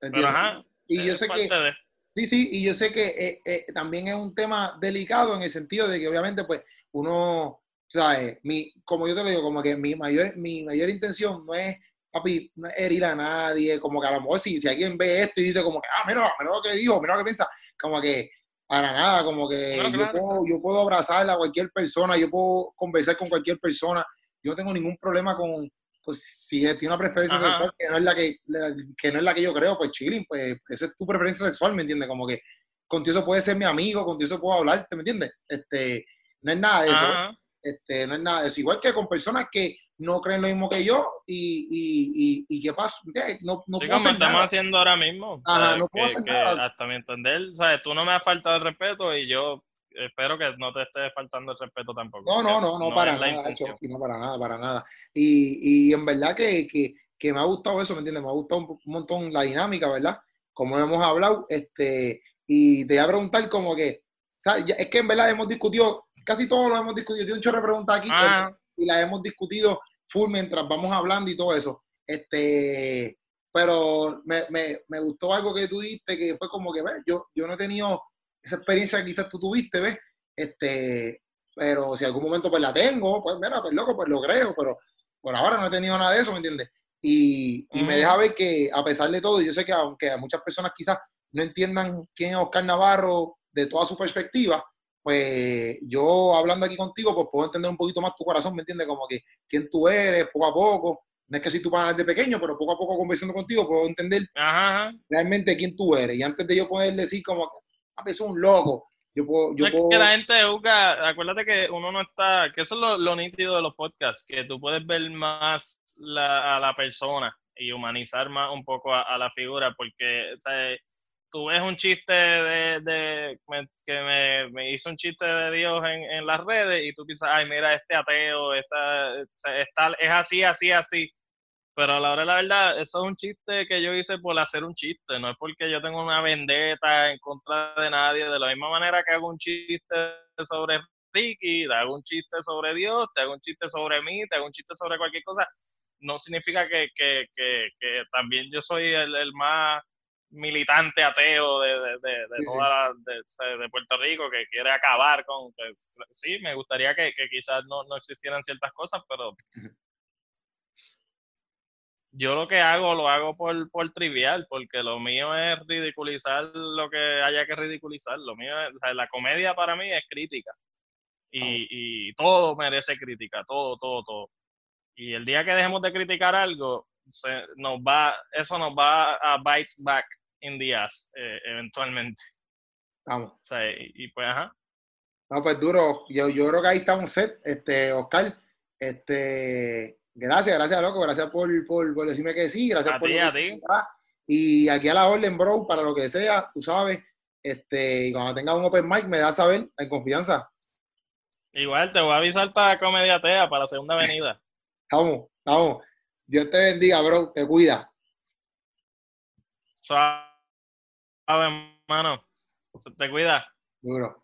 pero ajá, y yo sé que, de- sí, sí, y yo sé que eh, eh, también es un tema delicado en el sentido de que obviamente pues uno, ¿sabes? Mi, como yo te lo digo, como que mi mayor, mi mayor intención no es papi, no es herir a nadie, como que a lo mejor si, si alguien ve esto y dice como que, ah, mira, mira lo que dijo, mira lo que piensa, como que para nada, como que yo, claro. puedo, yo puedo abrazar a cualquier persona, yo puedo conversar con cualquier persona, yo no tengo ningún problema con, pues si tiene una preferencia Ajá. sexual que no es la que, la- que no es la que yo creo, pues chilling, pues esa es tu preferencia sexual, ¿me entiendes? Como que contigo eso puede ser mi amigo, contigo eso puedo hablarte, ¿me entiendes? Este, no es nada de eso, Ajá. este, no es nada de eso. Igual que con personas que no creen lo mismo que yo y, y, y, y ¿qué pasa? No, no Sí, puedo como hacer estamos nada. haciendo ahora mismo. Ajá, ¿sabes? no puedo que, hacer que nada. hasta mi entender, ¿sabes? Tú no me has faltado el respeto y yo espero que no te esté faltando el respeto tampoco. No, no, no, no, para nada. Chofi, no para nada, para nada. Y, y en verdad que, que, que me ha gustado eso, ¿me entiendes? Me ha gustado un, un montón la dinámica, ¿verdad? Como hemos hablado, este, y te voy a preguntar como que, ¿sabes? Es que en verdad hemos discutido, casi todos lo hemos discutido, tiene un chorro de preguntas aquí Ah, y las hemos discutido full mientras vamos hablando y todo eso. Este, pero me, me, me gustó algo que tú dijiste, que fue como que, ves, yo, yo no he tenido esa experiencia que quizás tú tuviste, ¿ves? Este, pero si algún momento pues la tengo, pues mira, pues loco, pues lo creo, pero por ahora no he tenido nada de eso, ¿me entiendes? Y, y me deja ver que a pesar de todo, yo sé que aunque a muchas personas quizás no entiendan quién es Oscar Navarro de toda su perspectiva, pues yo hablando aquí contigo, pues puedo entender un poquito más tu corazón, ¿me entiendes? Como que quién tú eres, poco a poco. No es que si tú vas desde pequeño, pero poco a poco conversando contigo, puedo entender ajá, ajá. realmente quién tú eres. Y antes de yo poder decir como, ah, es un loco, yo puedo, yo es puedo, que la gente juzga, acuérdate que uno no está, que eso es lo, lo nítido de los podcasts, que tú puedes ver más la- a la persona y humanizar más un poco a, a la figura, porque sea, tú ves un chiste de, de- que me, me hizo un chiste de Dios en, en las redes y tú piensas, ay, mira, este ateo, esta, es así, así, así. Pero a la hora de la verdad, eso es un chiste que yo hice por hacer un chiste, no es porque yo tengo una vendetta en contra de nadie. De la misma manera que hago un chiste sobre Ricky, hago un chiste sobre Dios, te hago un chiste sobre mí, te hago un chiste sobre cualquier cosa, no significa que, que, que, que también yo soy el, el más militante ateo de, de, de, de Sí, toda la- de, Puerto Rico que quiere acabar con pues, sí me gustaría que, que quizás no, no existieran ciertas cosas pero yo lo que hago lo hago por, por trivial, porque lo mío es ridiculizar lo que haya que ridiculizar. Lo mío es, la comedia para mí es crítica. Y, y todo merece crítica, todo, todo, todo. Y el día que dejemos de criticar algo, se, nos va, eso nos va a bite back in the ass, eh, eventualmente. vamos. O sea, y, y pues, ajá. No, pues duro, yo, yo creo que ahí está un set, este, Oscar, este, gracias, gracias, loco, gracias por, por, por decirme que sí, gracias A por ti, a ti. Y aquí a la orden, bro, para lo que sea, tú sabes, este, y cuando tengas un open mic me das a saber, en confianza. Igual te voy a avisar para Comediatea, para la segunda avenida. Vamos, vamos. Dios te bendiga, bro, te cuida. Hermano. Te cuida. Duro.